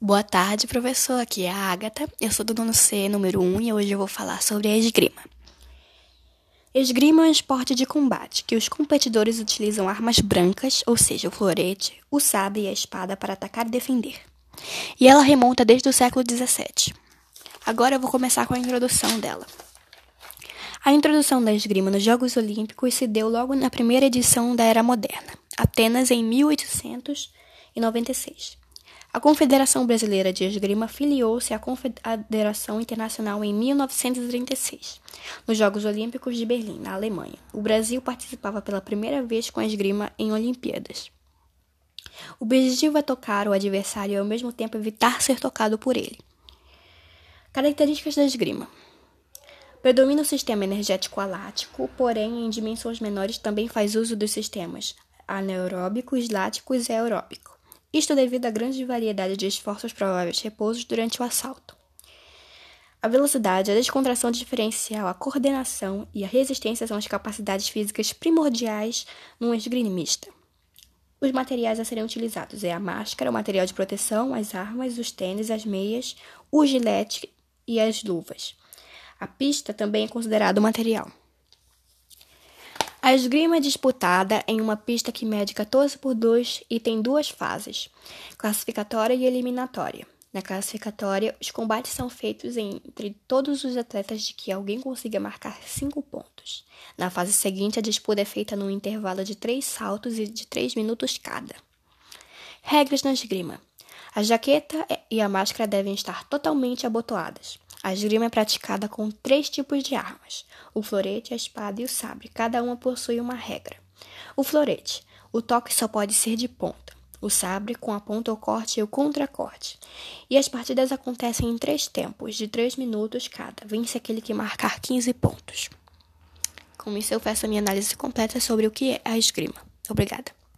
Boa tarde, professor. Aqui é a Agatha. Eu sou do nono C, número 1, e hoje eu vou falar sobre a esgrima. Esgrima é um esporte de combate que os competidores utilizam armas brancas, ou seja, o florete, o sabre e a espada para atacar e defender. E ela remonta desde o século XVII. Agora eu vou começar com a introdução dela. A introdução da esgrima nos Jogos Olímpicos se deu logo na primeira edição da Era Moderna, Atenas em 1896. A Confederação Brasileira de Esgrima filiou-se à Confederação Internacional em 1936, nos Jogos Olímpicos de Berlim, na Alemanha. O Brasil participava pela primeira vez com a esgrima em Olimpíadas. O objetivo é tocar o adversário e ao mesmo tempo evitar ser tocado por ele. Características da esgrima: Predomina o sistema energético alático, porém em dimensões menores também faz uso dos sistemas anaeróbicos, láticos e aeróbicos isto devido à grande variedade de esforços prováveis de repouso durante o assalto. A velocidade, a descontração diferencial, a coordenação e a resistência são as capacidades físicas primordiais num esgrimista. Os materiais a serem utilizados é a máscara, o material de proteção, as armas, os tênis, as meias, o gilete e as luvas. A pista também é considerado material. A esgrima é disputada em uma pista que mede 14 por 2 e tem duas fases, classificatória e eliminatória. Na classificatória, os combates são feitos entre todos os atletas de que alguém consiga marcar 5 pontos. Na fase seguinte, a disputa é feita num intervalo de 3 saltos e de 3 minutos cada. Regras na esgrima: a jaqueta e a máscara devem estar totalmente abotoadas. A esgrima é praticada com três tipos de armas: o florete, a espada e o sabre. Cada uma possui uma regra. O florete: o toque só pode ser de ponta. O sabre com a ponta ou corte e o contracorte. E as partidas acontecem em três tempos, de três minutos cada. Vence aquele que marcar 15 pontos. Com isso, eu faço a minha análise completa sobre o que é a esgrima. Obrigada.